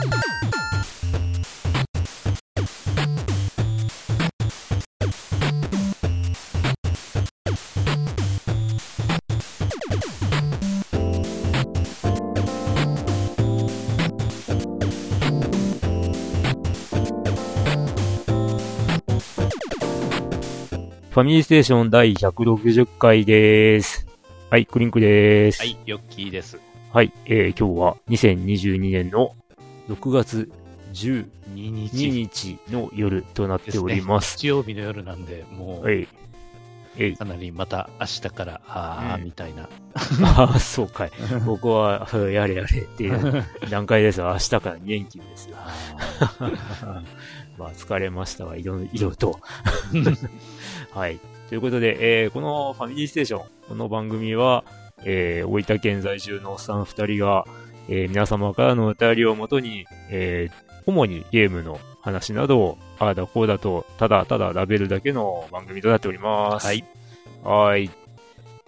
ファミリーステーション第160回です。はい、クリンクです。はい、ヨッキーです。はい、えー、今日は2022年の6月12 2日日の夜となっております。日曜日の夜なんで、もう、はい。えい、かなりまた明日から、ああ、うんみたいな。ああ、そうかい。僕は、うんやれやれっていう 段階ですが、明日から2連休ですよ。あ まあ、疲れましたわ、いろいろと。はい。ということで、えーこのファミリーステーション、この番組は、えー大分県在住のおっさん二人が、えー皆様からのお便りをもとに、えー主にゲームの話などを、ああだこうだと、ただただラベルだけの番組となっております。はい。はい。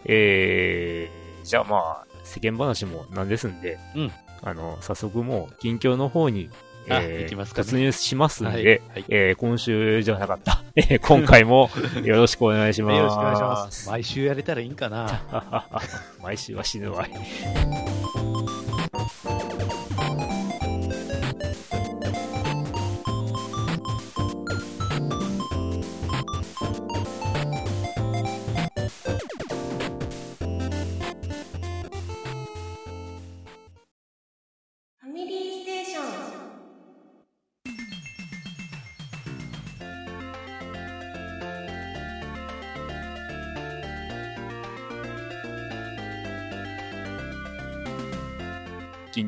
えー、じゃあまあ、世間話もなんですんで、うんあの、早速もう、近況の方に、あえー行きますかね突入しますんで、はい。はいえー今週じゃなかった。えー今回も よろしくお願いします。よろしくお願いします。毎週やれたらいいんかな。毎週は死ぬわい。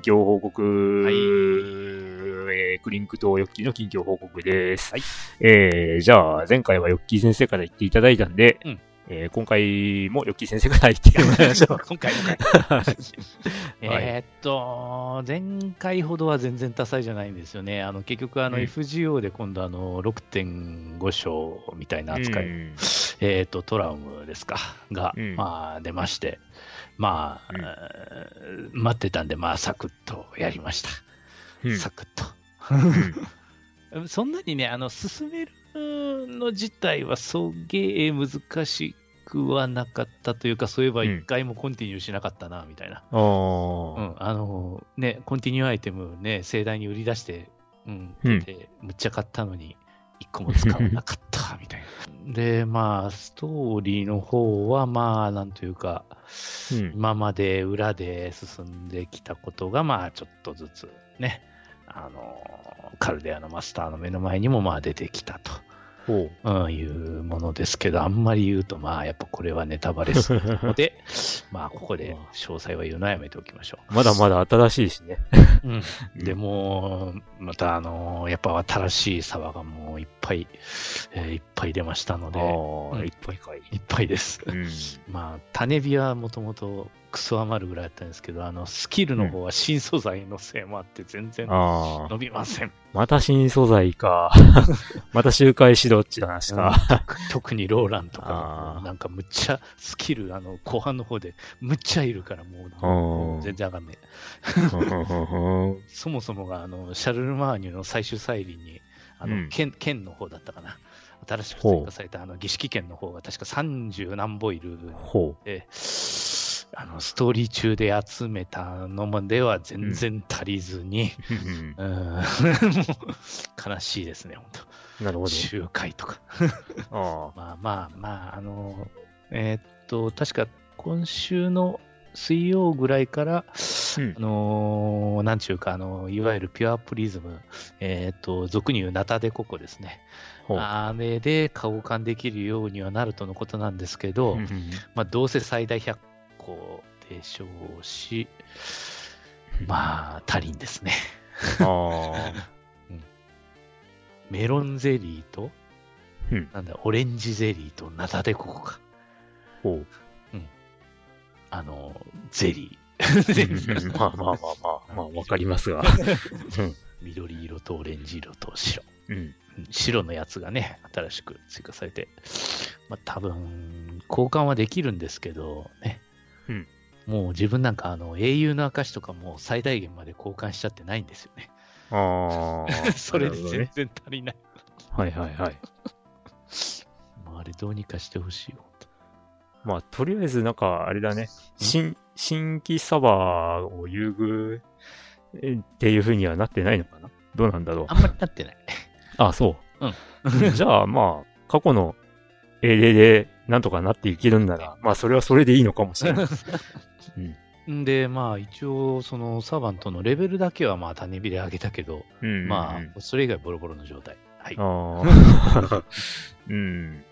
況報告、はい。えークリンクとヨッキーの近況報告です。はい。えー、じゃあ、前回はヨッキー先生から言っていただいたんで、うん。えー今回もヨッキー先生から言ってもらいましょう。今回もね。えーっと、前回ほどは全然多彩じゃないんですよね。あの結局あのうん。FGO で今度あの6.5章みたいな扱い、うん。えーっとトラウムですか？が、うん。まあ出まして、まあ、うん。えー待ってたんでまあサクッとやりました。うん。サクッと。うん。そんなにね、あの、進めるの自体はそげえ難しくはなかったというか、そういえばうん。一回もコンティニューしなかったな、みたいな。うん、あの、ね、コンティニューアイテムね、盛大に売り出して、うん、うん。で、むっちゃ買ったのに、一個も使わなかった、みたいな。で、まあ、ストーリーの方は、まあ、なんというか、うん今まで裏で進んできたことが、まあ、ちょっとずつね、あの、カルデアのマスターの目の前にも、まあ、出てきたと。ほううん、いうものですけど、あんまり言うと、まあ、やっぱこれはネタバレするので、まあ、ここで詳細は言うのはやめておきましょまだまだ新しいしね。う。うん、でも、また、あの、やっぱ新しい沢がもういっぱい、えーいっぱい出ましたので、いっぱいかい。いっぱいです。うん。まあ、種火はもともとクソ余るぐらいだったんですけど、あの、スキルの方は新素材のせいもあって全然伸びません。また新素材か。また周回しろっていう話か。特にローランとかなんかむっちゃスキル、あの、後半の方でむっちゃいるからもう、全然あかんねえ。う んそもそもが、あの、シャルルマーニュの最終再臨に、あの、うん剣、剣の方だったかな。新しく追加されたあの儀式剣の方が確か30何本いるほで、あの、ストーリー中で集めたのまでは全然足りずに、う。うん悲しいですね、本なるほ当集会とか。ど。あ まあまあまあ、あの、えーっと、確か今週の水曜ぐらいから、あ。うんあ。のーなんちゅうか、あの、いわゆるピュアプリズム、えーっと、俗に言うナタデココですね。あれで交換できるようにはなるとのことなんですけど、うんまあ、どうせ最大100個でしょうし、まあ、足りんですね。あ メロンゼリーと、うんなんだ、オレンジゼリーとナタデココか。あ。ほう。あの、ゼリー。まあまあまあまあ、まあわかりますが。緑色とオレンジ色と白。うん。うん白のやつがね、新しく追加されて、まあ多分、交換はできるんですけど、ね。うんもう自分なんかあの英雄の証とかも最大限まで交換しちゃってないんですよね。あああ。それで。全然足りない。はいはいはい。まあ、あれどうにかしてほしいよ。まあ、とりあえずなんか、あれだね。新、新規サバーを優遇えっていう風にはなってないのかな？どうなんだろうあ。んまりなってない。あ、そう。うん。じゃあ、まあ、過去の英霊でなんとかなっていけるんなら、まあ、それはそれでいいのかもしれない。んで、まあ、一応、そのサーバントのレベルだけは、まあ、種火で上げたけど、うん。まあ、それ以外ボロボロの状態。はい。ああ。うん。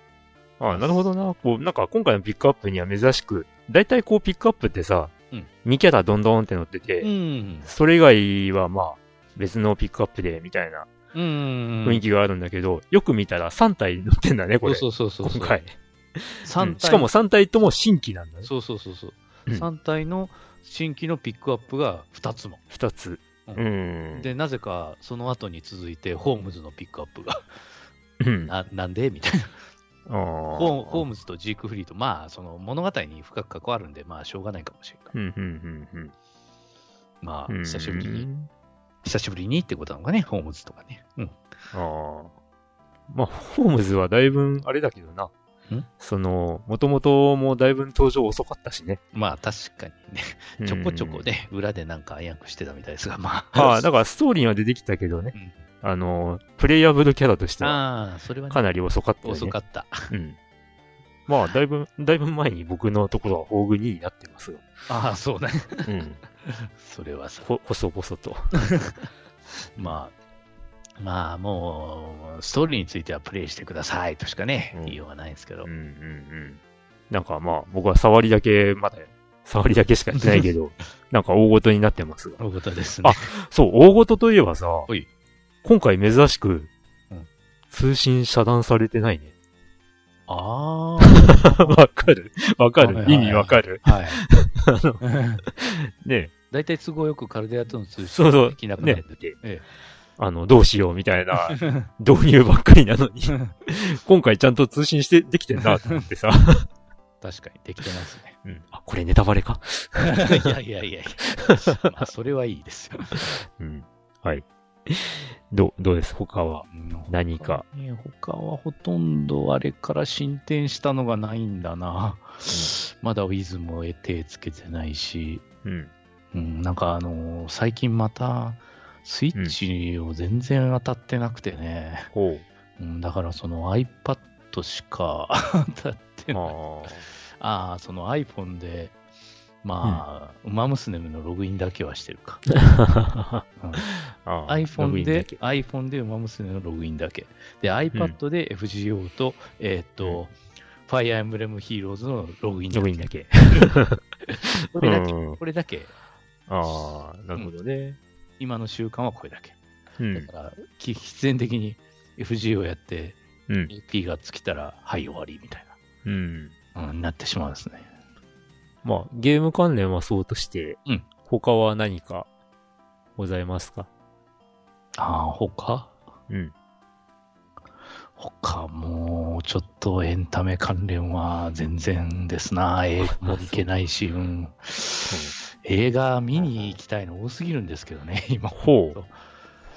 ああ、なるほどな。こう、なんか今回のピックアップには珍しく、だいたいこうピックアップってさ、うん2キャラどんどんって乗ってて、うん。それ以外はまあ、別のピックアップで、みたいなうん。雰囲気があるんだけど、よく見たら3体乗ってんだね、これ。そうそうそうそう。今回。3体、うんしかも3体とも新規なんだね。そうそうそうそう。うん3体の新規のピックアップが2つも。2つ。ううん。で、なぜかその後に続いて、ホームズのピックアップが、うん。ななんで？みたいな。ホーホームズとジークフリーと、まあ、その物語に深く関わるんで、まあ、しょうがないかもしれない。まあ、うん。久しぶりに、うん久しぶりにってことなのかね、ホームズとかね。うん。ああ。まあ、ホームズはだいぶ、あれだけどな。ん？その、もともともだいぶ登場遅かったしね。まあ、確かにね、ちょこちょこうん。ね、裏でなんか暗躍してたみたいですが、まああ。あ、だからストーリーは出てきたけどね。あの、プレイヤブルキャラとしては、かなり遅かったよね。遅かった。うん。まあ、だいぶ、だいぶ前に僕のところは宝具になってますが。ああ、そうね。うん。それはさ、ほ、細々と。まあ、まあ、もう、ストーリーについてはプレイしてくださいとしかね、うん。言いようがないですけど。うん、うんうん。なんかまあ、僕は触りだけ、まだ、触りだけしかやってないけど、なんか大ごとになってますが。大事ですね。そう、大ごとといえばさい、今回珍しくうん、通信遮断されてないね。ああ、わかる。わかはいはいはい。る意味わかる。はい。ね。大体都合よくカルデアとの通信そうそう。できなくなねるんで。えあの、どうしようみたいな 導入ばっかりなのに、今回ちゃんと通信してできてんなと思ってさ。確かにできてますね。うん。あ、これネタバレか。いやいやいやいや。まあ、それはいいですよ。うん。はい。どう、どうです？他は。何か？ね他はほとんどあれから進展したのがないんだな。まだウィズも手つけてないし、うん。うん、なんかあのー最近また、スイッチを全然当たってなくてね。ほう。うん、だからその iPad しか 当たってない。あああ、その iPhone で、まあ、ウマ娘のログインだけはしてるか。あ。うん iPhone で iPhone でウマ娘のログインだけ。で、iPad で FGO と、えーっと、ファイアーエムブレムヒーローズのログインだけ。だけ。これだけ、うんこれだけ。ああ、なるほどね。今の習慣はこれだけ。うん。だから、き必然的に FGO やって、うん。AP が尽きたら、はい、終わりみたいうん。な、うん、なってしまうんですね。まあ、ゲーム関連はそうとして、うん他は何かございますか？ああ、他？うん。他もうちょっとエンタメ関連は全然ですな。映画も行けないし、うん。映画見に行きたいの多すぎるんですけどね、今。ほう。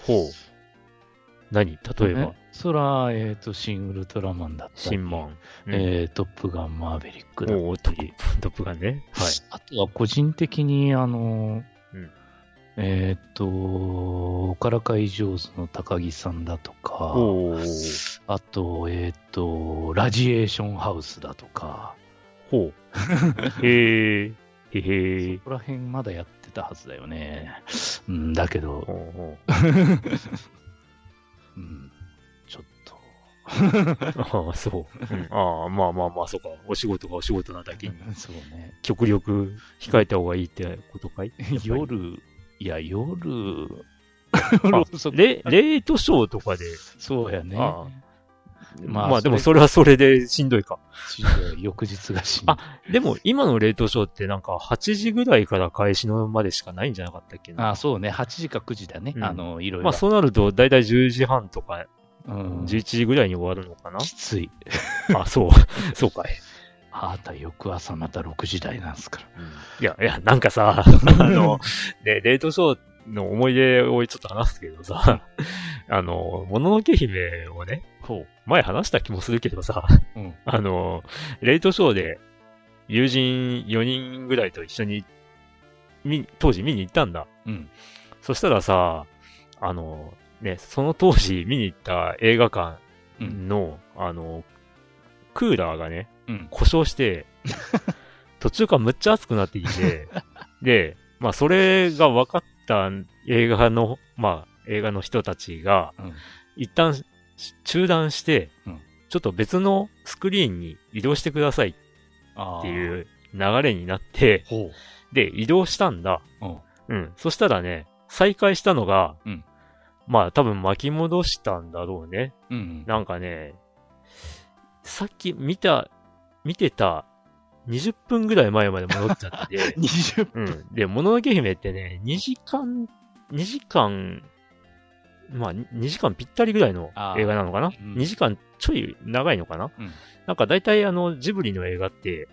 ほう。何？例えば、えそら、えっ、と、シン・ウルトラマンだったり、新マン。えートップガン・マーヴェリックだったり、プ、トップガンね。はい。あとは個人的に、あの、うんえっ、と、岡良会上手の高木さんだとか、あと、えっ、と、ラジエーションハウスだとか、ほう。へえ。へへそこら辺まだやってたはずだよね。うん、だけど、ほうほう ん、ちょっと、う。ああ、そう。うんああ、まあまあまあ、そうか。お仕事がお仕事なだけに、そうね。極力控えた方がいいってことかい？夜、いや、夜、そレ、レートショーとかで、そうやね。あまあまあでもそそれはそれでしんどいか。しんどい翌日がしんどいあでも今のレートショーってなんか8時ぐらいから開始のまでしかないんじゃなかったっけな？あ、そうね。8時か9時だね。うんあの、いろいろ。まあそうなるとだいたい10時半とかうん、11時ぐらいに終わるのかな、きつい。あ、そう。そうかい。あなた翌朝また6時台なんですから。いや、いや、なんかさ、あの、ね、レートショーっの思い出をちょっと話すけどさ、あの、もののけ姫をね、ほ前話した気もするけどさ、う。うん。あの、レイトショーで友人4人ぐらいと一緒に、見、当時見に行ったんだ。うん。そしたらさ、あの、ね、その当時見に行った映画館うん。の、あの、クーラーがね、うん。故障して、途中からむっちゃ熱くなってきて、で、まあそれが分かった映画の、まあ映画の人たちが、うん。一旦し中断して、うんちょっと別のスクリーンに移動してください。っていう流れになって、ほで、移動したんだ。う。うん。うん。そしたらね、再開したのが、うんまあ多分巻き戻したんだろうね。うん。なんかね、さっき見た、見てた20分ぐらい前まで戻っちゃってて、20うん。で、もののけ姫ってね、2時間、2時間、まあ、2時間ぴったりぐらいの映画なのかな、うん ?2 時間ちょい長いのかな？うん。なんか大体あの、ジブリの映画って、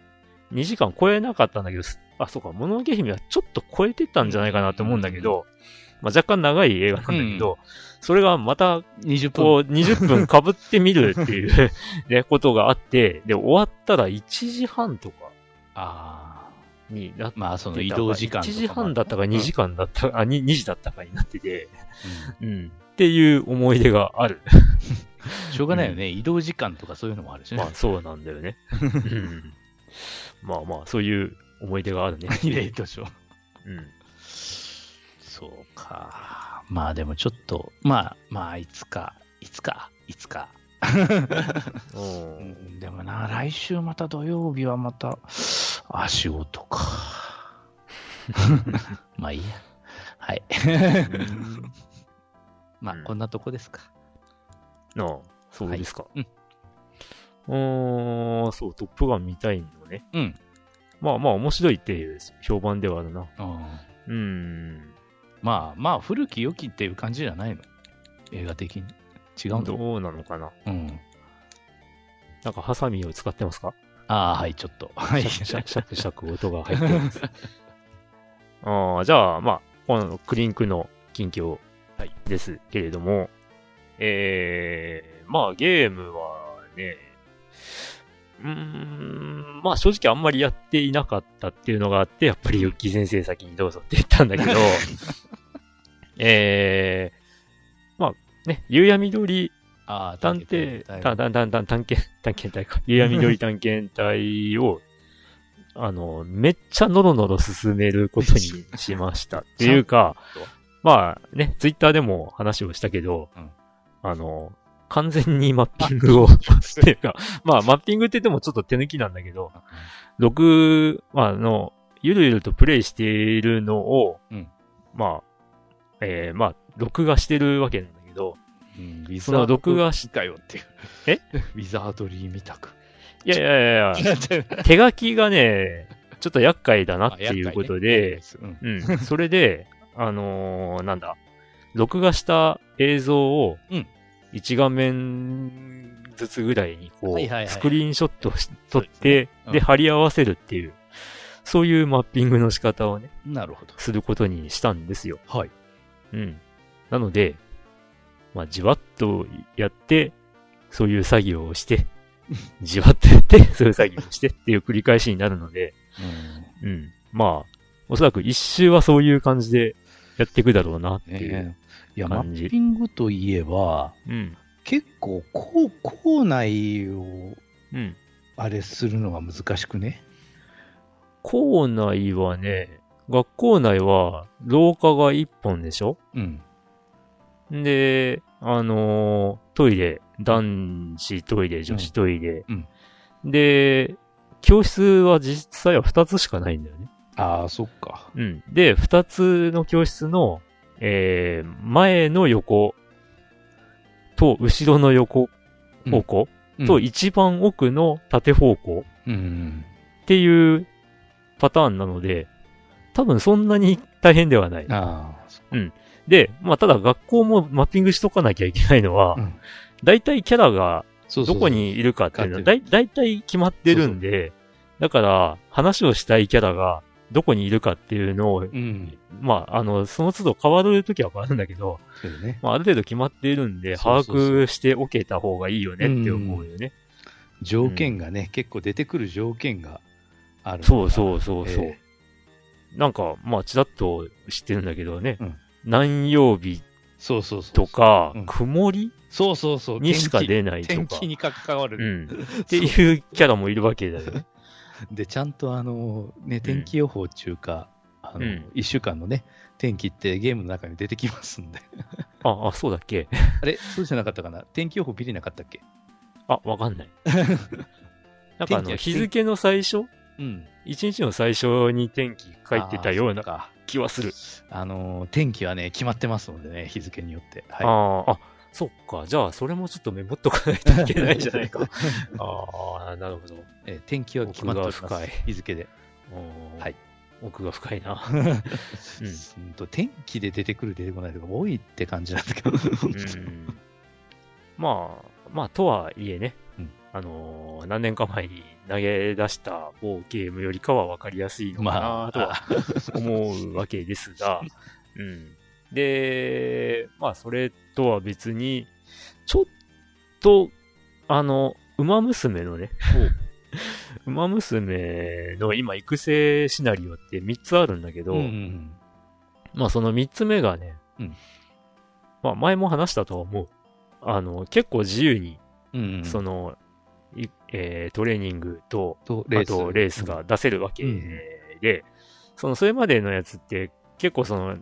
2時間超えなかったんだけど、すあ、そうか、もののけ姫はちょっと超えてたんじゃないかなって思うんだけど、まあ若干長い映画なんだけど、それがまた20分。こう、20分被ってみるっていう ね、ことがあって、で、終わったら1時半とかああ。になってまあ、その移動時間とか1も時半だったか2時間だったか、あ、2, 2時だったかになってて、うんうん。っていう思い出がある。しょうがないよね。移動時間とかそういうのもあるしね。まあ、そうなんだよね。うん。まあまあ、そういう思い出があるね。レ イトショー。うん。そうか。まあでもちょっと、まあ、まあ、いつか、いつか、いつか。う。うんん、でもな、来週また土曜日はまた、あ、仕事か。まあいいや。はい。まあ、うんこんなとこですか。なあ、そうですか。うんうーん、そう、トップガン見たいのね。うん。まあまあ、面白いっていう評判ではあるな。うんうん。まあまあ、古き良きっていう感じじゃないの？映画的に。違うんだ。どうなのかな？うん。なんか、ハサミを使ってますか？ああ、はい、ちょっと。はい。シャクシャクシャクシャク音が入ってます。ああ、じゃあ、まあ、このクリンクの近況ですけれども、えー、まあ、ゲームはね、うーん、まあ正直あんまりやっていなかったっていうのがあって、やっぱりユッキー先生先にどうぞって言ったんだけど、えー、まあね、夕闇緑ああ、探偵、探た、た、た、た、探検、探検隊か。夕闇緑探検隊を、あの、めっちゃノロノロ進めることにしました。っていうか、まあね、ツイッターでも話をしたけど、うん。あの、完全にマッピングを、っていうか、まあマッピングって言ってもちょっと手抜きなんだけど、録、まああの、ゆるゆるとプレイしているのを、うん。まあ、えー、まあ、録画してるわけなんだけど、うん、録画しかよっていう。え？ウィザードリーみたく。いやいやいやいや、手書きがね、ちょっと厄介だなっていうことで、うん、うん。それで、あのーなんだ、録画した映像をうん、一画面ずつぐらいに、こう、スクリーンショットし撮って、で貼り合わせるっていう、そういうマッピングの仕方をね、なるほど。することにしたんですよ。はい。うん。なので、まあ、じわっとやって、そういう作業をして、じわっとやって、そういう作業をしてっていう繰り返しになるので、うん。まあ、おそらく一周はそういう感じでやっていくだろうなってうん。いう。いや、マッピングといえば、うん。結構、こう、校内を、うん。あれするのが難しくね？校内はね、学校内は廊下が一本でしょ？うん。んで、あのートイレ、男子トイレ、女子トイレ。うんで、教室は実際は二つしかないんだよね。ああ、そっか。うん。で、二つの教室の、えー、前の横と後ろの横方向、とい一番奥の縦方向うん。っていうパターンなので、多分そんなに大変ではない。ああ、そで、まあただ学校もマッピングしとかなきゃいけないのは、うん大体キャラがそうそうそうどこにいるかっていうのは、大体決まってるんで、だから話をしたいキャラがどこにいるかっていうのを、うん。まあ、あの、その都度変わるときは変わるんだけど、ね。まあ、ある程度決まっているんで、把握しておけた方がいいよねって思うよね。条件がね、結構出てくる条件がある。そうそうそうそう。えなんか、まあ、ちらっと知ってるんだけどね、うん何曜日そうそうそう。とか、うん曇りそうそうそう。にしか出ないとか、天気に関わる。うん。っていうキャラもいるわけだよね。で、ちゃんとあの、ね、天気予報中か、あの、うん1週間のね、天気ってゲームの中に出てきますんで。あ、あ、そうだっけ？あれ？そうじゃなかったかな？天気予報ビリなかったっけ？あ、わかんない。なんかあの、日付の最初？うん。一日の最初に天気書いてたような気はする。あのー、天気はね、決まってますのでね、日付によって。はい。ああ、あ、そっか。じゃあ、それもちょっとメモっとかないといけないんじゃないか。ああ、なるほど。えー天気は決まっております。奥が深い日付で。はい。奥が深いな。うんと天気で出てくる、出てこないとか多いって感じなんだけど。うん。まあ、まあ、とはいえね、うんあのー何年か前に投げ出した某ゲームよりかは分かりやすいのかまなとはあ、思うわけですが、うん。で、まあ、それとは別に、ちょっと、あの、馬娘のね、馬娘の今育成シナリオって3つあるんだけど、うんうんまあその3つ目がね、うん。まあ前も話したとは思う。あの、結構自由に、うんうん。その、いえートレーニングと、とあとレースが出せるわけで、そのそれまでのやつって結構その、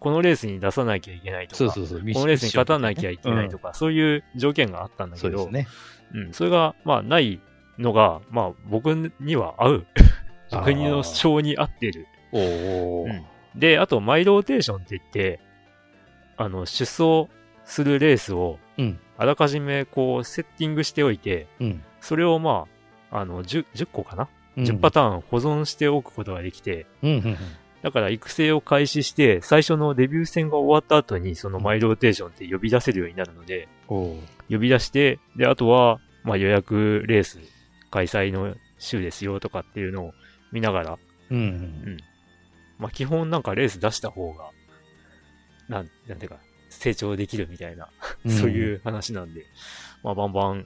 このレースに出さなきゃいけないとか、そうそうそう。このレースに勝たなきゃいけないとか。か、そういう条件があったんだけど、そうね。うん、それが、まあ、ないのが、まあ、僕には合う。あー僕の性に合ってる。おお、うんで、あと、マイローテーションって言って、あの、出走するレースを、うんあらかじめ、こう、セッティングしておいて、うん。それを、まあ、あの、10, 10個かな、うん。?10 パターン保存しておくことができて、うんうんうん。だから育成を開始して、最初のデビュー戦が終わった後に、そのマイローテーションって呼び出せるようになるので。呼び出して、で、あとは、まあ予約レース開催の週ですよとかっていうのを見ながら、うんうん。まあ基本なんかレース出した方が、なん、なんていうか、成長できるみたいな、そういう話なんで、まあバンバン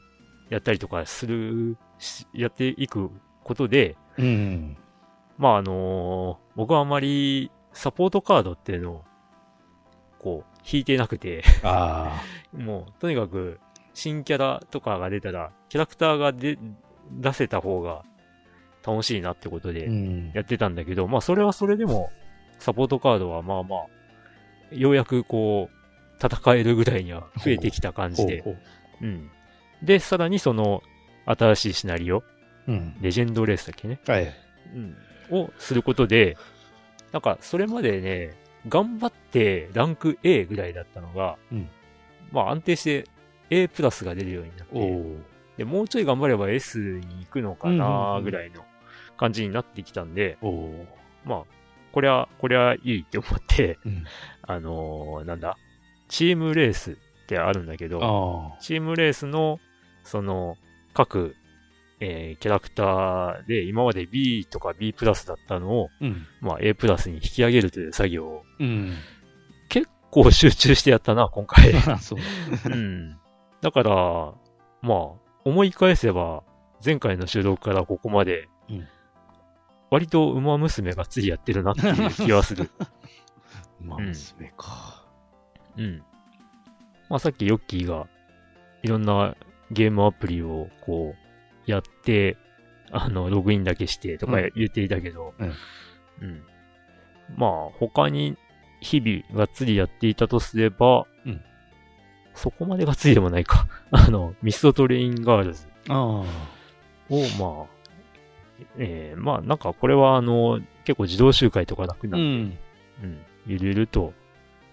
やったりとかする、しやっていくことで、うん。うん。まああのー僕はあまりサポートカードっていうのを、こう、引いてなくて、あ もう、とにかく、新キャラとかが出たら、キャラクターが出、出せた方が楽しいなってことあ。でん。やってたんだけど、まあそれはそれでも、サポートカードはまあまあ、ようやくこう、戦えるぐらいには増えてきた感じで、ほうん。で、さらにその、新しいシナリオ、ううん。レジェンドレースだっけね、はい。うん、をすることで、なんか、それまでね、頑張ってランク A ぐらいだったのが、うんまあ安定して A プラスが出るようになって、おで、もうちょい頑張れば S に行くのかうんうんうなんぐらいの感じになってきたんで、お。おまあ、これは、これはいいって思って、うん。あのーなんだ、チームレースってあるんだけど。チームレースの、その、各、えーキャラクターで今まで B とか B プラスだったのを、うん。まあ A プラスに引き上げるという作業をうん。結構集中してやったな、今回。そう。うん。だから、まあ、思い返せば、前回の収録からここまで、うん割と馬娘がついやってるなっていう気はする。まあ、うん娘か。うん。まあさっきヨッキーが、いろんなゲームアプリをこう、やって、あの、ログインだけしてとかうん言っていたけど、うんうんまあ、他に日々がっつりやっていたとすれば、うんそこまでがっつりでもないか。あの、ミストトレインガールズああ。を、まあ、えー、まあなんかこれはあの、結構自動周回とか楽なんで、ん。うん。ゆるゆると、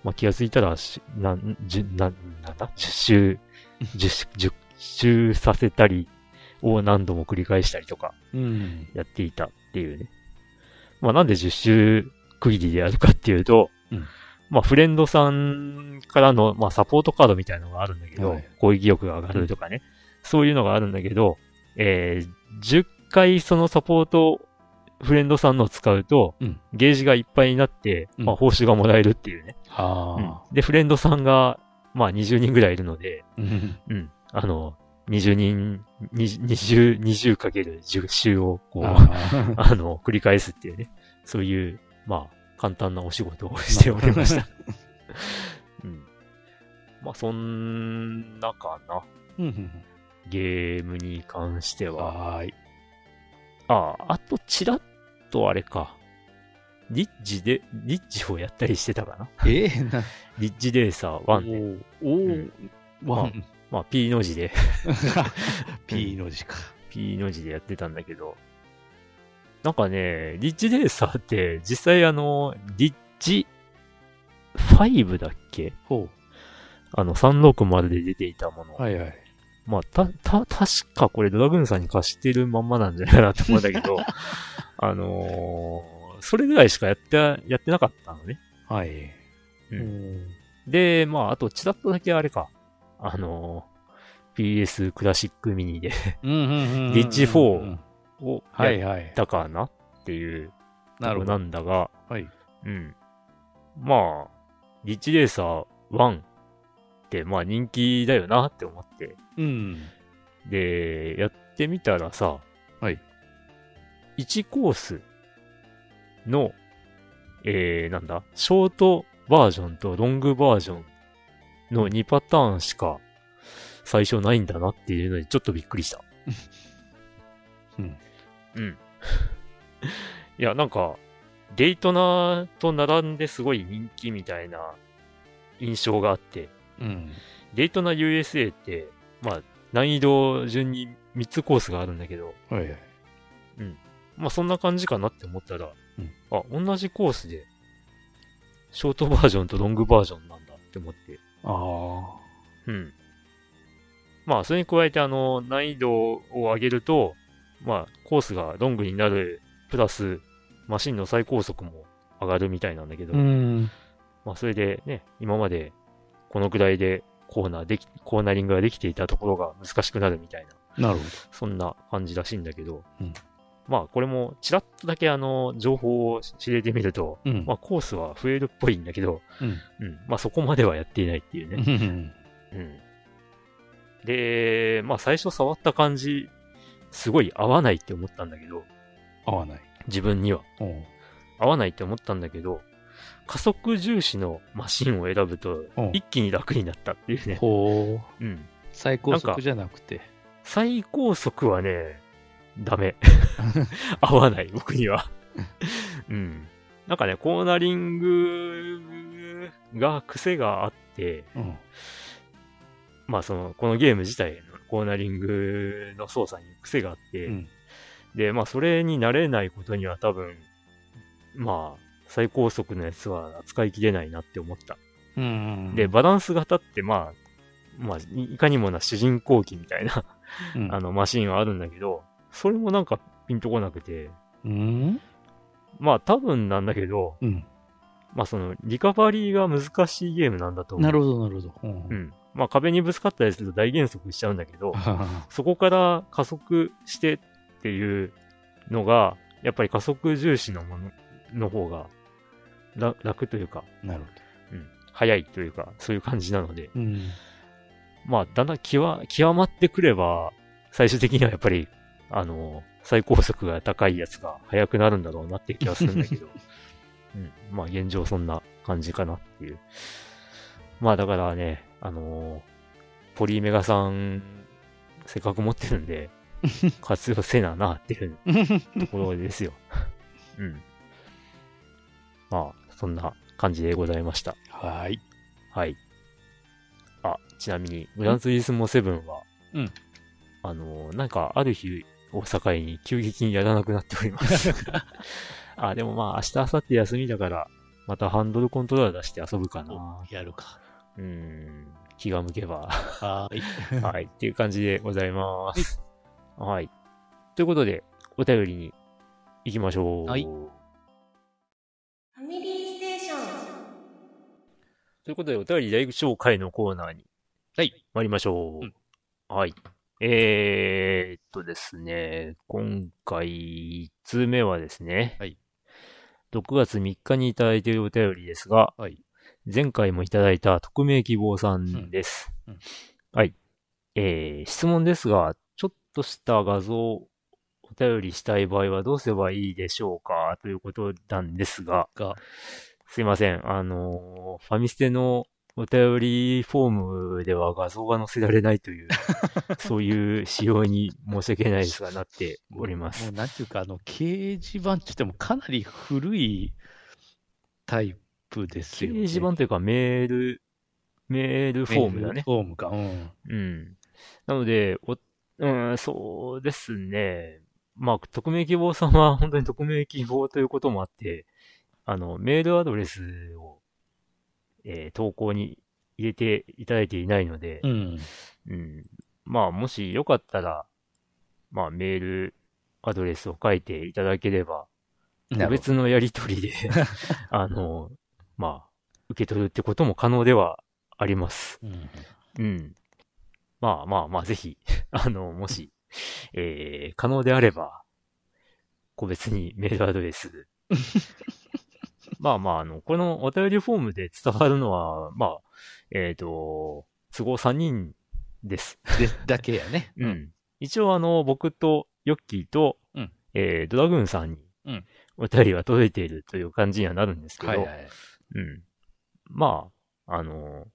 まあ、気がついたらし、なん、じゅ、なん、なんだ ?10 周、10、10周 させたりを何度も繰り返したりとかうん。やっていたっていうね。まあ、なんで10周区切りでやるかっていうと、うんまあ、フレンドさんからの、まあ、サポートカードみたいなのがあるんだけど、はい攻撃力が上がるとかね、そういうのがあるんだけど、えー、10回そのサポートフレンドさんのを使うと、うんゲージがいっぱいになって、うんまあ報酬がもらえるっていうね。あうんで、フレンドさんが、まあ20人ぐらいいるので。うん。あの、20人、20、20かける10周を、こう、あ あの、繰り返すっていうね。そういう、まあ、簡単なお仕事をしておりました。うん。まあ、そんなかな。うん。ゲームに関しては。はーい。ああ、あと、ちらっとあれか。リッジで、リッジをやったりしてたかな。えー、な、リッジレーサー1で。おおうんワン。まあ、P の字で、P の字か。P の字でやってたんだけど。なんかね、リッジレーサーって、実際あの、リッジ5だっけ？ほあの、360で出ていたもの。う。はいはい。まあ、た、た、確かこれドラグーンさんに貸してるまんまなんじゃないかなと思うんだけど、あのーそれぐらいしかやって、やってなかったのね。はい。うんで、まあ、あと、ちらっとだけあれか。あのー PS クラシックミニで。リッチ4をはいやっはい。たかなっていう。とこなんだが、はい。うん。まあ、リッチレーサー1って、まあ人気だよなって思って。うん。で、やってみたらさ、はい。1コースの、えー、なんだ、ショートバージョンとロングバージョンの2パターンしか最初ないんだなっていうのにちょっとびっくりした。うん。うん。いや、なんか、デイトナと並んですごい人気みたいな印象があって、うん。デイトナ USA って、まあ、難易度順に3つコースがあるんだけど、はいはい。まあそんな感じかなって思ったら、うんあ、同じコースで、ショートバージョンとロングバージョンなんだって思って、あうん。まあそれに加えてあの、難易度を上げると、まあコースがロングになる、プラス、マシンの最高速も上がるみたいなんだけど。まあそれでね、今までこのくらいでコーナーでき、コーナリングができていたところが難しくなるみたいななるほそんな感じらしいんだけど、うんまあこれもちらっとだけあの、情報を知れてみると、ど。うん。まあコースは増えるっぽいんだけど、うん。うん、まあそこまではやっていないっていうね。うん。うん。で、まあ最初触った感じ、すごい合わないって思ったんだけど、合わない。自分には。うん。合わないって思ったんだけど、加速重視のマシンを選ぶとうん、一気に楽になったっていうね。ほう。うん。最高速じゃなくて。最高速はね、ダメ。合わない、僕には。うん。なんかね、コーナリングが癖があって、うん。まあその、このゲーム自体のコーナリングの操作に癖があって、うんで、まあそれに慣れないことには多分、まあ、最高速のやつは扱いきれないなって思った。うん。で、バランス型ってまあ、まあ、いかにもな主人公機みたいな、うん、あの、マシンはあるんだけど、それもなんかピンとこなくて、うん？まあ多分なんだけど、うん。まあその、リカバリーが難しいゲームなんだと思う。なるほど、なるほど。うんうん。まあ壁にぶつかったりすると大減速しちゃうんだけど、あそこから加速してっていうのが、やっぱり加速重視のものの方が楽楽というか、ーなるほうん、早いというか、そういう感じなので、ど。うん。まあ、だんだん極極まってくれば、最終的にはやっぱり、あの、最高速が高いやつが速くなるんだろうなって気がするんだけど、うん、まあ現状そんな感じかなっていう。まあだからね、あのポリメガさん、せっかく持ってるんで、活用せななっていうところですよ。うん。まあ、そんな感じでございました。はーい。はい。あ、ちなみに、グランツーリスモ7は、うん。あの、なんか、ある日を境に急激にやらなくなっております。あ、でもまあ、明日、明後日休みだから、またハンドルコントローラー出して遊ぶかな。やるか。うーん、気が向けば。はーい。はい、っていう感じでございます。はい。ということで、お便りに行きましょう。はいファミリーステーションということで、お便り大紹介のコーナーに、はい。参りましょう。うんはい。えーっとですね、今回、1通目はですね、はい。6月3日にいただいているお便りですが、はい。前回もいただいた匿名希望さんです。うんうんはい。えー、質問ですが、ちょっとした画像、お便りしたい場合はどうすればいいでしょうか？ということなんですが、が、すいません。あのーファミステのお便りフォームでは画像が載せられないという、そういう仕様に申し訳ないですが、なっておりまもうす。なんていうか、あの、掲示板って言ってもかなり古いタイプです掲よね。示板というかメール、メールフォームだね。フォームか。うん。うん。なので、お、うん、そうですね。まあ、匿名希望さんは本当に匿名希望ということもあって、あの、メールアドレスを、えー投稿に入れていただいていないので、うん。うん。まあ、もしよかったら、まあ、メールアドレスを書いていただければ、個別のやり取りで、あの、まあ、受け取るってことも可能ではあります。うん。うん。まあまあまあ、ぜひ、あの、もし、えー、可能であれば、個別にメールアドレス。まあまあ、あの、このお便りフォームで伝わるのは、まあ、えっ、と、都合3人です。で、だけやね。う。ん。一応あの、僕とヨッキーと、うんえー、ドラグーンさんにうん、お便りは届いているという感じにはなるんですけど、はいはい。うん。まあ、あの、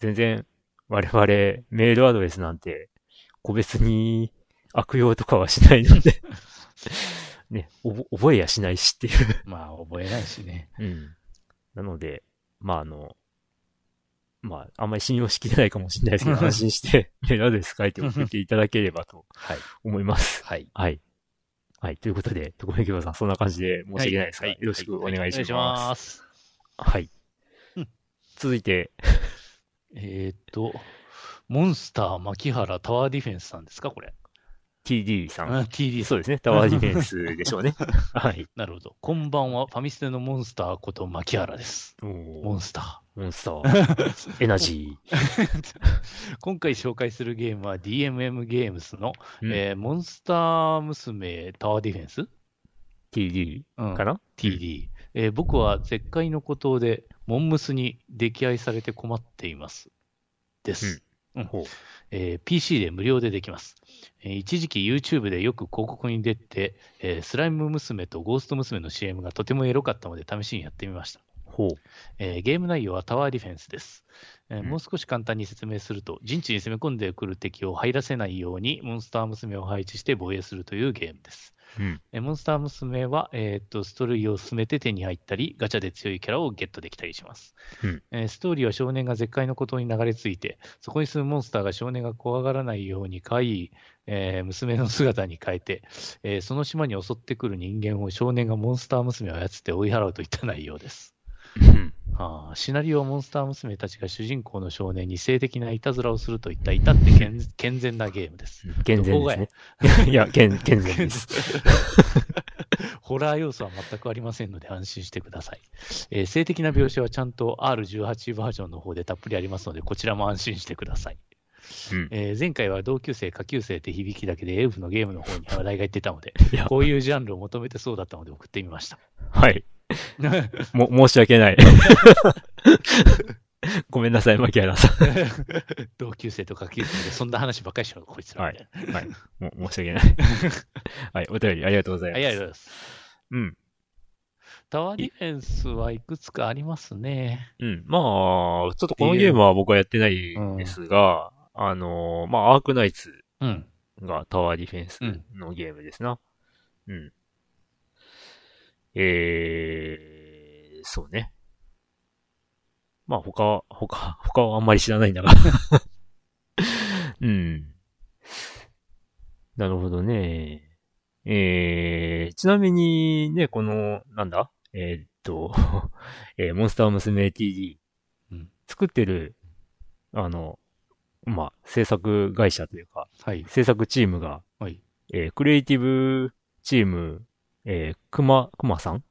全然、我々、メールアドレスなんて、個別に悪用とかはしないので、ね、覚えやしないしっていう。まあ、覚えないしね。うん。なので、まあ、あの、まあ、あんまり信用しきれないかもしれないですけど、安心してメールアドレス書いて送っていただければと はい。思います。はい。はい。はい。ということで、徳明京さん、そんな感じで申し訳ないですが、よろしくお願いします。はいうん。続いて、えーっと、モンスター牧原タワーディフェンスさんですか、これ。TD さん。あ TD。そうですね。タワーディフェンスでしょうね。はい。なるほど。こんばんは、ファミステのモンスターこと牧原です。おモンースタモンスター。エナジー。今回紹介するゲームは DMM ゲームスの、ー。うんえーモンスター娘タワーディフェンス、TD うんかな？TD、えー僕は絶海の孤島でモンムスに溺愛されて困っています。です。ほう。えー PC で無料でできます、えー一時期 YouTube でよく広告に出て、えースライム娘とゴースト娘の CM がとてもエロかったので試しにやってみました。ほう。えーゲーム内容はタワーディフェンスです、えーうんもう少し簡単に説明すると、陣地に攻め込んでくる敵を入らせないようにモンスター娘を配置して防衛するというゲームです。うん。えーモンスター娘は、えーっとストーリーを進めて手に入ったり、ガチャで強いキャラをゲットできたりします。うんえーストーリーは少年が絶海の孤島に流れ着いて、そこに住むモンスターが少年が怖がらないように可愛い、えー娘の姿に変えて、えーその島に襲ってくる人間を少年がモンスター娘を操って追い払うといった内容です。うん。あーシナリオはモンスター娘たちが主人公の少年に性的ないたずらをするといった至って健健全なゲームです。健全ですね。いや、健、健全です。ホラー要素は全くありませんので安心してください。えー性的な描写はちゃんと R18 バージョンの方でたっぷりありますので、こちらも安心してください。うん。えー前回は同級生、下級生って響きだけでエルフのゲームの方に話題がいってたので こういうジャンルを求めてそうだったので送ってみました。はい。も、申し訳ない。ごめんなさい、牧原さ 同級生と下級生でそんな話ばっかりしろ、こいつらみたい。はい。も、申し訳ない。はい。お便りありがとうございます。はい、ありがとうございます。うん。タワーディフェンスはいくつかありますね。うん。まあ、ちょっとこのゲームは僕はやってないんですが、あのーまあ、アークナイツうん。がタワーディフェンスのゲームですな。うん。えー、そうね。まあ、他、他、他はあんまり知らないんだが。うん。なるほどね。えー、ちなみにね、この、なんだ？えーっと、えーモンスター娘 TD、うん作ってる、あの、まあ、制作会社というか、はい。制作チームが、はい。えークリエイティブチーム、えー、くま、くまさん？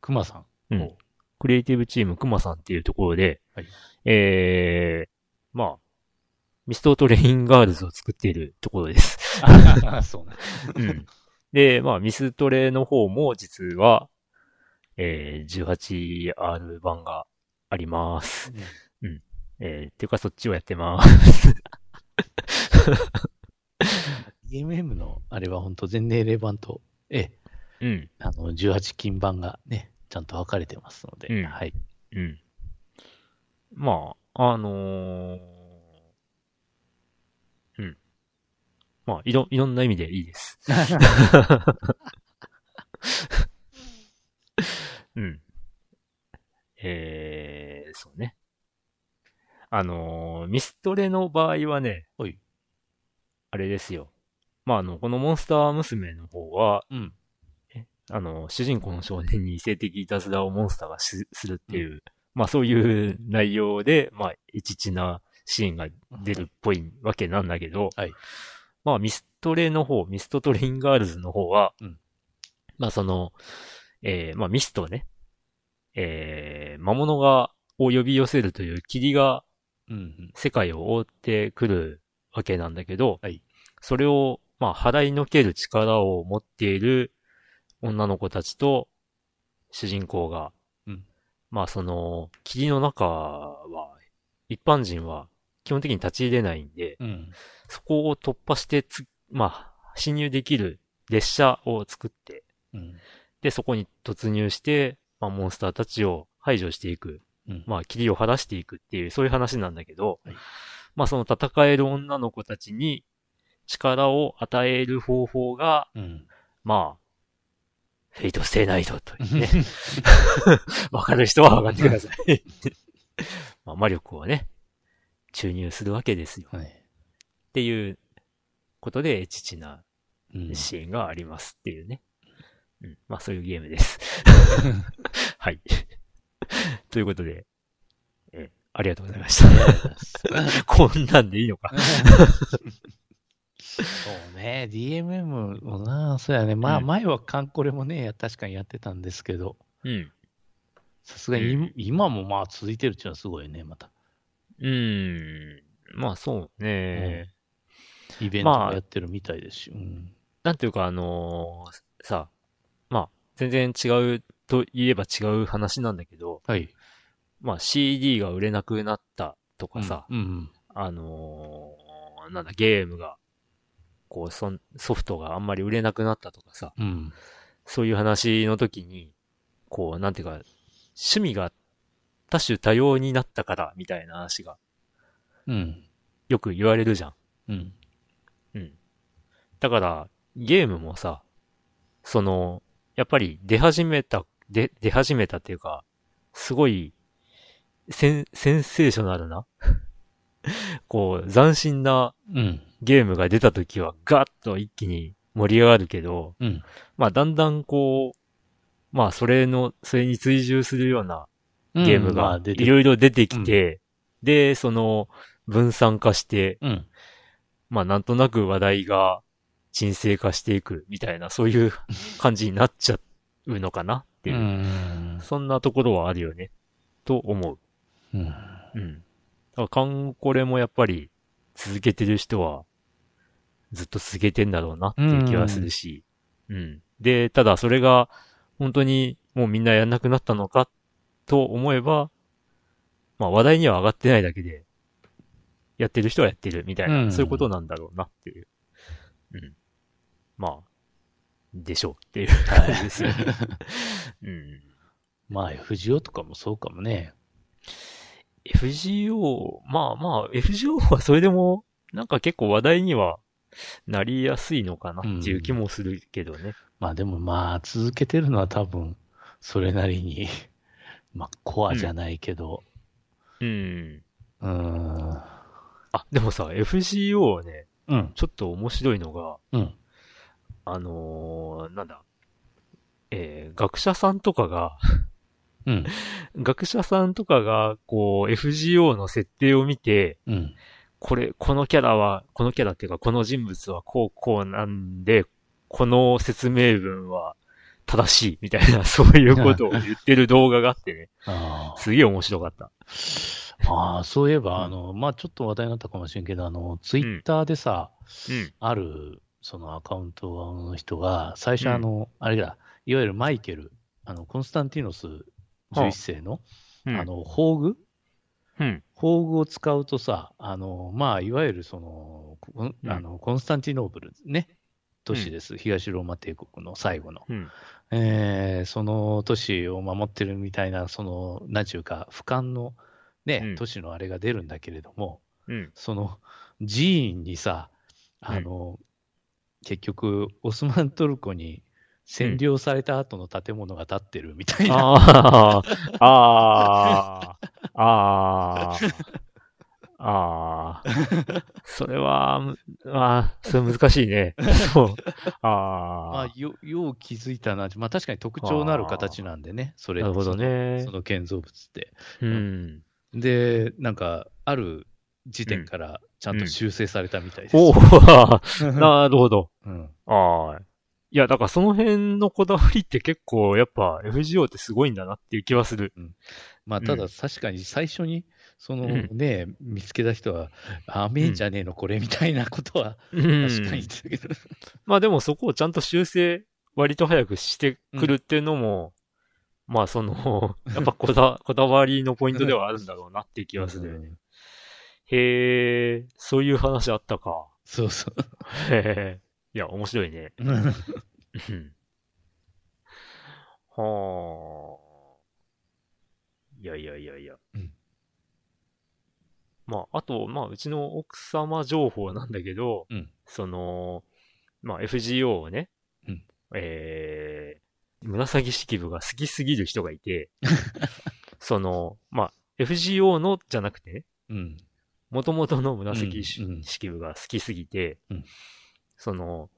クマさん。うんおクリエイティブチームくまさんっていうところで、はいえー、まあ、ミストトレインガールズを作っているところです。あそうなん うん。で、まあ、ミストレの方も実は、えー、18R 版があります。えー、ていうかそっちをやってます。DMM のあれは本当全年齢版と、ええ、うん。あの、18金版がね、ちゃんと分かれてますので、うんはい。うん。まあ、あのーうん。まあ、いろ、いろんな意味でいいです。うん。えー、そうね。あのーミストレの場合はね、はいあれですよ。まあ、あの、このモンスター娘の方は、うん。あの、主人公の少年に性的いたずらをモンスターがしするっていう、まあそういう内容で、まあ、エチチなシーンが出るっぽいわけなんだけど、はい。まあミストレの方、ミストトレインガールズの方は、うん。まあその、えー、まあミストね、えー、魔物が、を呼び寄せるという霧が。世界を覆ってくるわけなんだけど、はい。それを、まあ、払いのける力を持っている女の子たちと主人公が、うんまあ、その、霧の中は、一般人は基本的に立ち入れないんで、うん。そこを突破してつ、まあ、侵入できる列車を作って、うん。で、そこに突入して、まあ、モンスターたちを排除していく。うん。まあ、霧を晴らしていくっていう、そういう話なんだけど、はいまあ、その戦える女の子たちに力を与える方法が、うん。まあ、フェイトステイナイトというね。わかる人はわかってください。まあ、魔力をね、注入するわけですよ。はい。っていうことで、父なうん。シーンがありますっていうね。うん。まあ、そういうゲームです。はい。ということで、え、ありがとうございました。こんなんでいいのか。そうね、DMM もな、そうやね。まあ、うん前はカンコレもね、確かにやってたんですけど、うん。さすがに今うん今もまあ続いてるっていうのはすごいね、また。うーん。まあそうね。イベントまあもやってるみたいですし。うん。なんていうかあのーさ、まあ、全然違うと言えば違う話なんだけど、はい。まあ CD が売れなくなったとかさ、うんうん。あのーなんだ、ゲームが、こうそん、ソフトがあんまり売れなくなったとかさ、うん。そういう話の時に、こう、なんていうか、趣味が多種多様になったから、みたいな話がうん。よく言われるじゃん。うん。うん。だから、ゲームもさ、その、やっぱり出始めた、で、出始めたっていうか、すごい、セン、センセーショナルな こう、斬新なうん。ゲームが出た時はガッと一気に盛り上がるけど、うん。まあだんだんこう、まあそれの、それに追従するようなゲームがいろいろ出てきて、で、その分散化して、うん。まあなんとなく話題が沈静化していくみたいな、そういう感じになっちゃうのかなっていう、うん。そんなところはあるよね、と思う。うん。うん。だからカンコレもやっぱり続けてる人はずっと続けてんだろうなっていう気はするし、うん。で、ただそれが本当にもうみんなやんなくなったのかと思えば、まあ話題には上がってないだけで、やってる人はやってるみたいな、うんそういうことなんだろうなっていう。うん。まあ、でしょうっていう感じですよね。うん。まあ、FGO とかもそうかもね。FGO、まあまあ、FGO はそれでも、なんか結構話題にはなりやすいのかなっていう気もするけどね。まあでもまあ、続けてるのは多分、それなりに、まあ、コアじゃないけど、うん。うーん。あ、でもさ、FGO はね、うん。ちょっと面白いのが、うん。あのーなんだ、えー、学者さんとかが、うん。学者さんとかが、こう、FGO の設定を見て、うん。これ、このキャラは、このキャラっていうか、この人物はこうこうなんで、この説明文は正しいみたいな、そういうことを言ってる動画があってね、あすげえ面白かった。ああ、そういえば、うんあの、まあちょっと話題になったかもしれんけど、あの、ツイッターでさ、うん。ある、そのアカウントの人が、最初うんあの、あれだ、いわゆるマイケル、あの、コンスタンティノス11世の、うん。あの、宝具？うん。宝具を使うとさ、あの、まあ、いわゆるその、あのコンスタンティノーブルね、都市です、東ローマ帝国の最後の。うん。えーその都市を守ってるみたいな、その、なんちゅうか、俯瞰のね、うん都市のあれが出るんだけれども、うん。その寺院にさ、あの、結局、オスマントルコに占領された後の建物が建ってるみたいな。ああ、ああ、ああ、ああ、それは、むああ、それ難しいね。そう。まああ、よよう気づいたな。まあ確かに特徴のある形なんでね、そあ、れなるほどねその建造物って。うん。で、なんか、ある時点からちゃんと修正されたみたいです。おお なるほど。うんああ。いや、だからその辺のこだわりって結構、やっぱ FGO ってすごいんだなっていう気はする。まあ、うんただ確かに最初に、そのうんね、見つけた人は、あめんじゃねえの、これみたいなことはうん確かに言ってたけど。まあでもそこをちゃんと修正割と早くしてくるっていうのも、まあその、やっぱこだ、こだわりのポイントではあるんだろうなっていう気はするよね。うんへえ、そういう話あったか。そうそう。へえ。いや、面白いね。うんはあ。いやいやいやいや。うんまあ、あと、まあ、うちの奥様情報なんだけど、うんその、まあ、FGO をね、うんえー、紫式部が好きすぎる人がいて、その、まあ、FGO のじゃなくてね、うん。元々の紫式部が好きすぎて、うんその、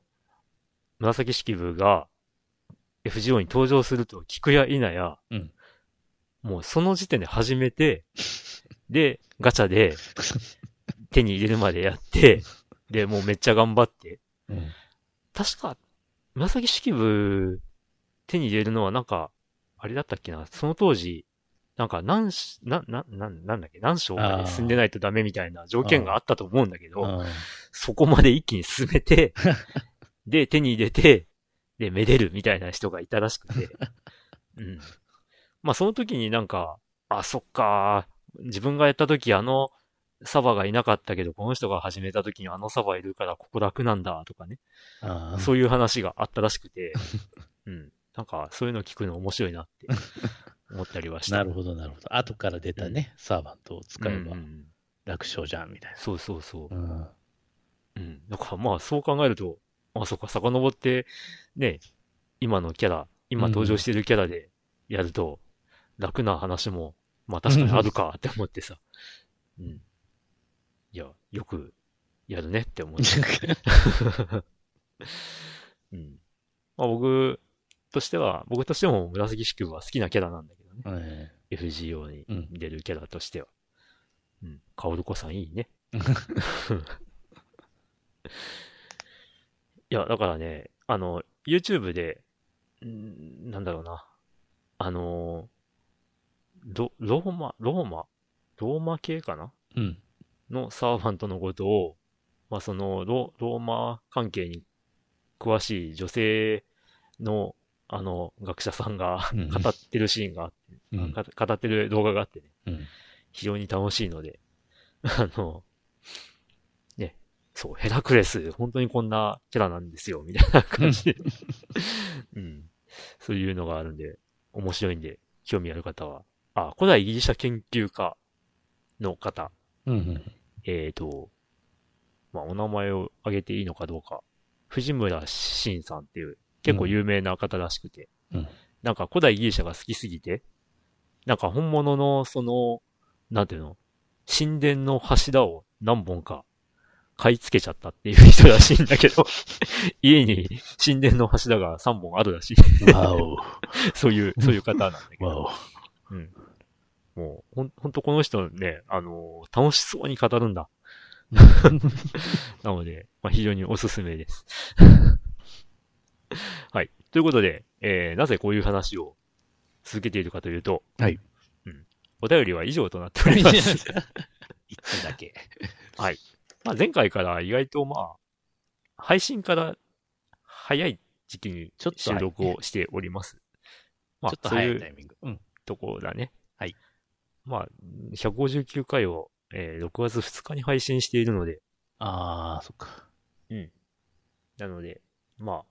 紫式部が FGO に登場すると聞くや否や、うん。もうその時点で始めて、で、ガチャで手に入れるまでやって、で、もうめっちゃ頑張って。うん。確か、紫式部手に入れるのはなんか、あれだったっけな、その当時、なんか何し、な、な、な、なんだっけ、何章まで進んでないとダメみたいな条件があったと思うんだけど、うんそこまで一気に進めて、で、手に入れて、で、めでるみたいな人がいたらしくて。うん。まあ、その時になんか、あ、そっか、自分がやった時あの、サバがいなかったけど、この人が始めた時にあのサバいるからここ楽なんだ、とかね。そういう話があったらしくて、うん。なんか、そういうの聞くの面白いなって思ったりはした。なるほど、なるほど。後から出たね、サーバントを使えばうんうん楽勝じゃん、みたいそうそうそう。な。うんうん。だからまあそう考えると、あ、そっか、遡って、ね、今のキャラ、今登場してるキャラでやると、楽な話も、まあ確かにあるかって思ってさ。うん。いや、よくやるねって思って。うん。まあ僕としては、僕としても紫式部は好きなキャラなんだけどね。え FGO にうん出るキャラとしては。うん。カオルコさんいいね。いや、だからね、あの、YouTube で、んなんだろうな。あの、ロ、ローマ、ローマ、ローマ系かな？えうん。のサーバントのことを、まあそのロ、ローマ関係に詳しい女性の、あの、学者さんがうん。語ってるシーンがあって、うん。か語ってる動画があってね、うん。非常に楽しいので、あの、ね、そう、ヘラクレス、本当にこんなキャラなんですよ、みたいな感じで、うん。そういうのがあるんで、面白いんで、興味ある方は、あ、古代ギリシャ研究家の方、うんうん。えーと、まあ、お名前を挙げていいのかどうか、藤村慎さんっていう、結構有名な方らしくて、うんなんか古代ギリシャが好きすぎて、なんか本物の、その、なんていうの、神殿の柱を何本か買い付けちゃったっていう人らしいんだけど、家に神殿の柱が3本あるらしい。そういう、そういう方なんだけど。うん。もう、ほん、ほんとこの人ね、あのー楽しそうに語るんだ。なので、まあ、非常におすすめです。はい。ということで、えー、なぜこういう話を続けているかというと、はい。うん。お便りは以上となっております。一つだけ。はい。まあ、前回から意外とまあ、配信から早い時期にちょっと収録をしております。まあちょっとそういう早いタイミング。うん。ところだね。はい。まあ、159回を、えー6月2日に配信しているので、あー、そっか。なので、まあ、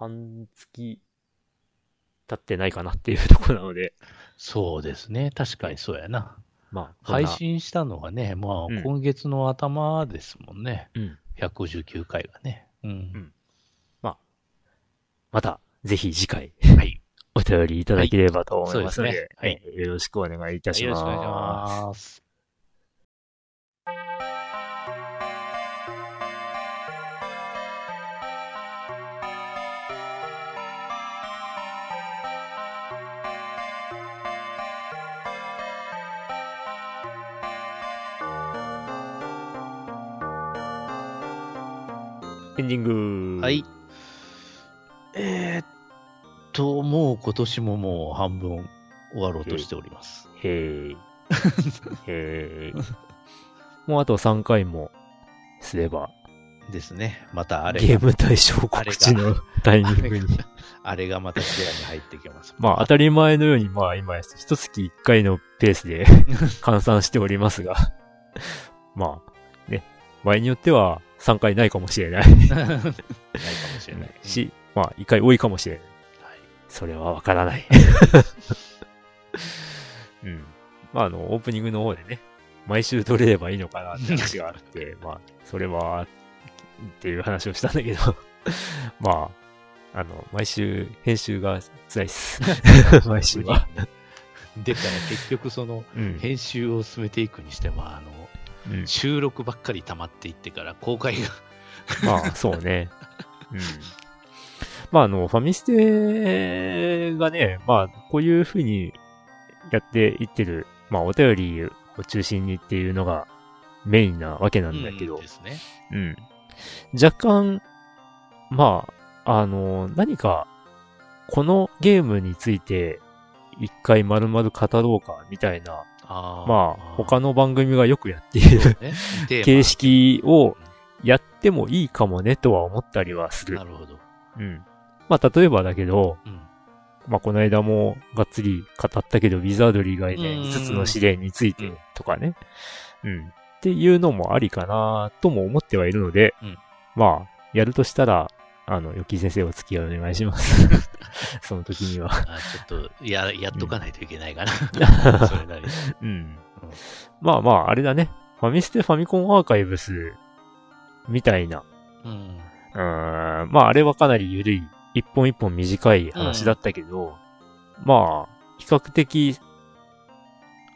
半月経ってないかなっていうところなので、そうですね。確かにそうやな。まあ、配、信したのがね、まあ、うん今月の頭ですもんね。うん。159回がね。うん。また、ぜひ次回、はい。お便りいただければと思いますので、はいはいえーよろしくお願いいたします。よろしくお願いします。エンディング。はい。えーっと、もう今年ももう半分終わろうとしております。へい。へい。もうあと3回もすれば、ですね。またあれゲーが、ム対象告知のタイミングに。あれがまた視野に入ってきます。まあ当たり前のように、まあ今、一月1回のペースで 換算しておりますが、まあ、ね、場合によっては3回ないかもしれないないかもしれない。し、まあ1回多いかもしれない。はいそれはわからない。うん。まあ、あの、オープニングの方でね、毎週撮れればいいのかなって話があって、まあ、それは、っていう話をしたんだけど、まあ、あの、毎週編集が辛いっす。毎週は。でから結局そのうん。編集を進めていくにしても、あの、うん収録ばっかり溜まっていってから公開がまあ、そうね。うん。まあ、あの、ファミステがね、まあ、こういうふうにやっていってる、まあ、お便りを中心にっていうのがメインなわけなんだけどうん、ですね。うん。若干、まあ、あの、何か、このゲームについて、一回丸々語ろうか、みたいな、まあ、他の番組がよくやっているね形式をやってもいいかもね、とは思ったりはするな。るほど。うん。まあ、例えばだけど、うんまあ、この間もがっつり語ったけど、ウィザードリー概念うん5つの試練についてうんとかね。うん。っていうのもありかなとも思ってはいるので、うんまあ、やるとしたら、あの、よき先生お付き合いお願いします。その時には。あちょっとや、やっとかないといけないかな。それなりに。うん。まあまあ、あれだね。ファミステファミコンアーカイブスみたいな。うん。うーん。まあ、あれはかなり緩い、一本一本短い話だったけど、まあ、比較的、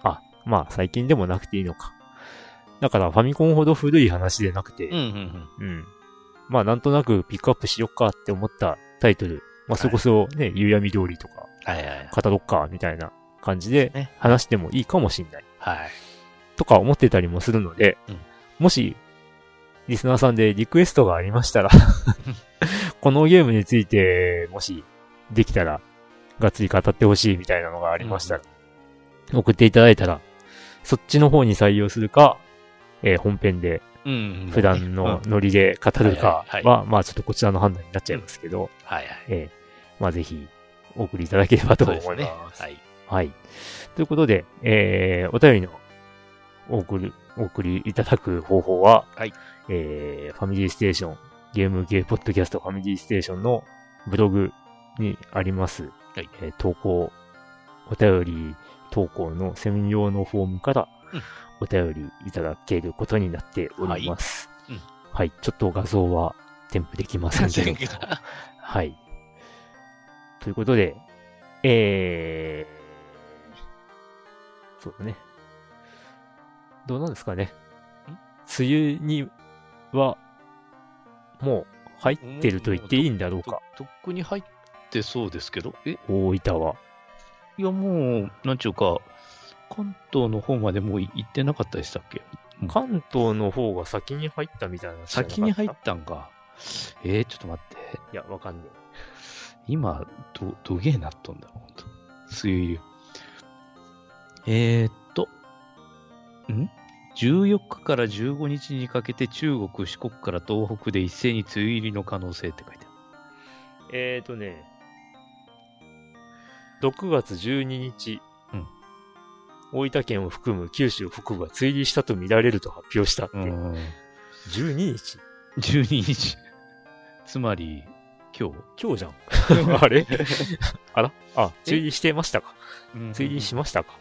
あ、まあ、最近でもなくていいのか。だから、ファミコンほど古い話でなくて、うん、うん、うん。まあ、なんとなくピックアップしよっかって思ったタイトル。まあ、それこそね、夕闇料理とか、はいはいはい。語ろっか、みたいな感じでね話してもいいかもしんない。はい。とか思ってたりもするので、うんもし、リスナーさんでリクエストがありましたら、このゲームについて、もし、できたら、がっつり語ってほしいみたいなのがありましたら、送っていただいたら、そっちの方に採用するか、えー本編でうん。普段のノリで語るかはまあちょっとこちらの判断になっちゃいますけど、はいはい。えーまあぜひ、お送りいただければと思います。ね。はい。はい。ということで、えー、お便りのお送り、お送りいただく方法は、はい。えー、ファミリーステーション、ゲームゲーポッドキャストファミリーステーションのブログにあります、はいえー投稿、お便り投稿の専用のフォームからうんお便りいただけることになっております。はいうんはい。ちょっと画像は添付できませんけど はい。ということで、えー、そうだね。どうなんですかね。梅雨には、もう入ってると言っていいんだろうか。とっくに入ってそうですけど、え？大分は。いやもう、なんちゅうか、関東の方までもう行ってなかったでしたっけ？関東の方が先に入ったみたいな。先に入ったんか。えー、ちょっと待って。いや、わかんね今、ど、どげえなっとんだ、ほんと。梅雨入り。えー、っと、ん ?14 日から15日にかけて中国、四国から東北で一斉に梅雨入りの可能性って書いてある。えーとね、6月12日、うん大分県を含む九州北部は梅雨入りしたと見られると発表したって。うん。12日12日。つまり、今日今日じゃん。あれ？あら？あ、梅雨入りしてましたか？梅雨入りしましたか？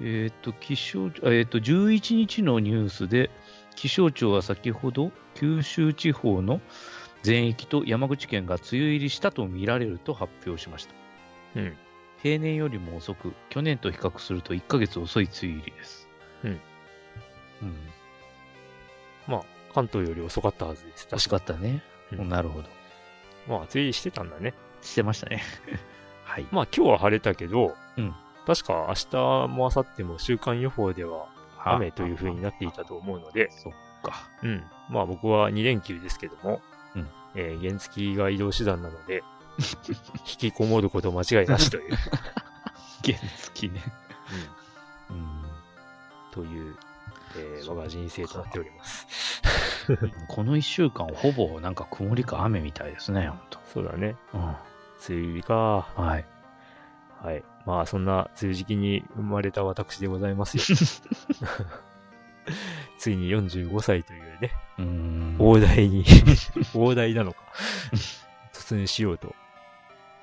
えっ、と、気象、えっ、と、11日のニュースで、気象庁は先ほど、九州地方の全域と山口県が梅雨入りしたと見られると発表しました。うん。平年よりも遅く、去年と比較すると1ヶ月遅い梅雨入りです。うん。うん。まあ、関東より遅かったはずです。惜し確か。かったね。うんなるほど。まあ、梅雨入りしてたんだね。してましたね。はい。まあ、今日は晴れたけど、うん確か明日も明後日も週間予報では雨という風になっていたと思うので、そっか。うん。まあ僕は2連休ですけども、うんえー原付が移動手段なので、引きこもること間違いなしという、原付ね。うんうん。という、えー我が人生となっております。この1週間、ほぼなんか曇りか雨みたいですね、ほんと。そうだね。うん。梅雨入りか。はい。はい。まあそんな梅雨時期に生まれた私でございますよ。ついに45歳というね、う。大台に、大台なのか、突入しようと。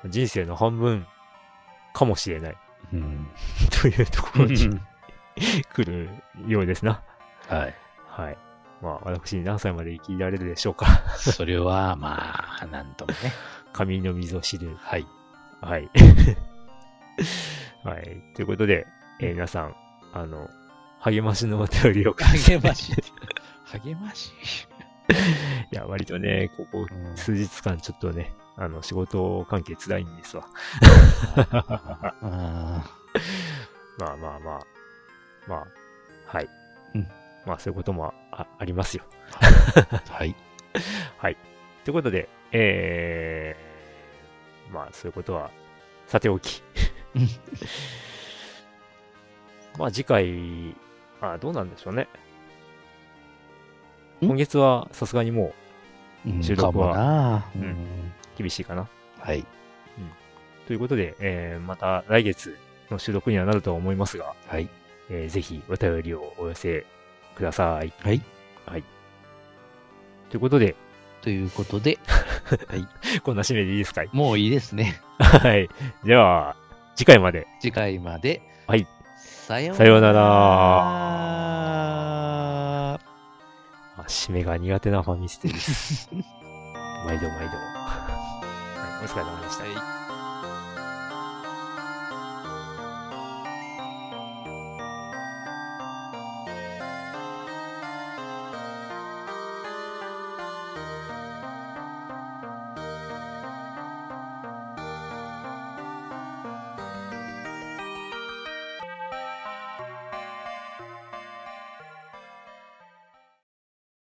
人生の半分かもしれないうん。というところに来るようですな。はい。はい。まあ私何歳まで生きられるでしょうか。それは、まあ、なんともね。神の溝を知る。はい。はい。はい。ということで、えー皆さん、あの、励ましのお便りをください励まし。励まし？いや、割とね、ここうん数日間ちょっとね、あの、仕事関係辛いんですわ。あまあまあまあ。まあ、はい。うんまあそういうこともあありますよ。ーはい。はい。ということで、えー、まあそういうことは、さておきうん。まあ次回、あどうなんでしょうね。ん？今月はさすがにもうん収録はうん厳しいかな。はい。ということで、えー、また来月の収録にはなるとは思いますが、はい。えーぜひお便りをお寄せください。はい。ということで、ということで、こんな締めでいいですか？いもういいですね。はい。では、次回まで。次回まで。はい。さようさようなら 締めが苦手なファミステです。毎度毎度。お疲れ様でした。はい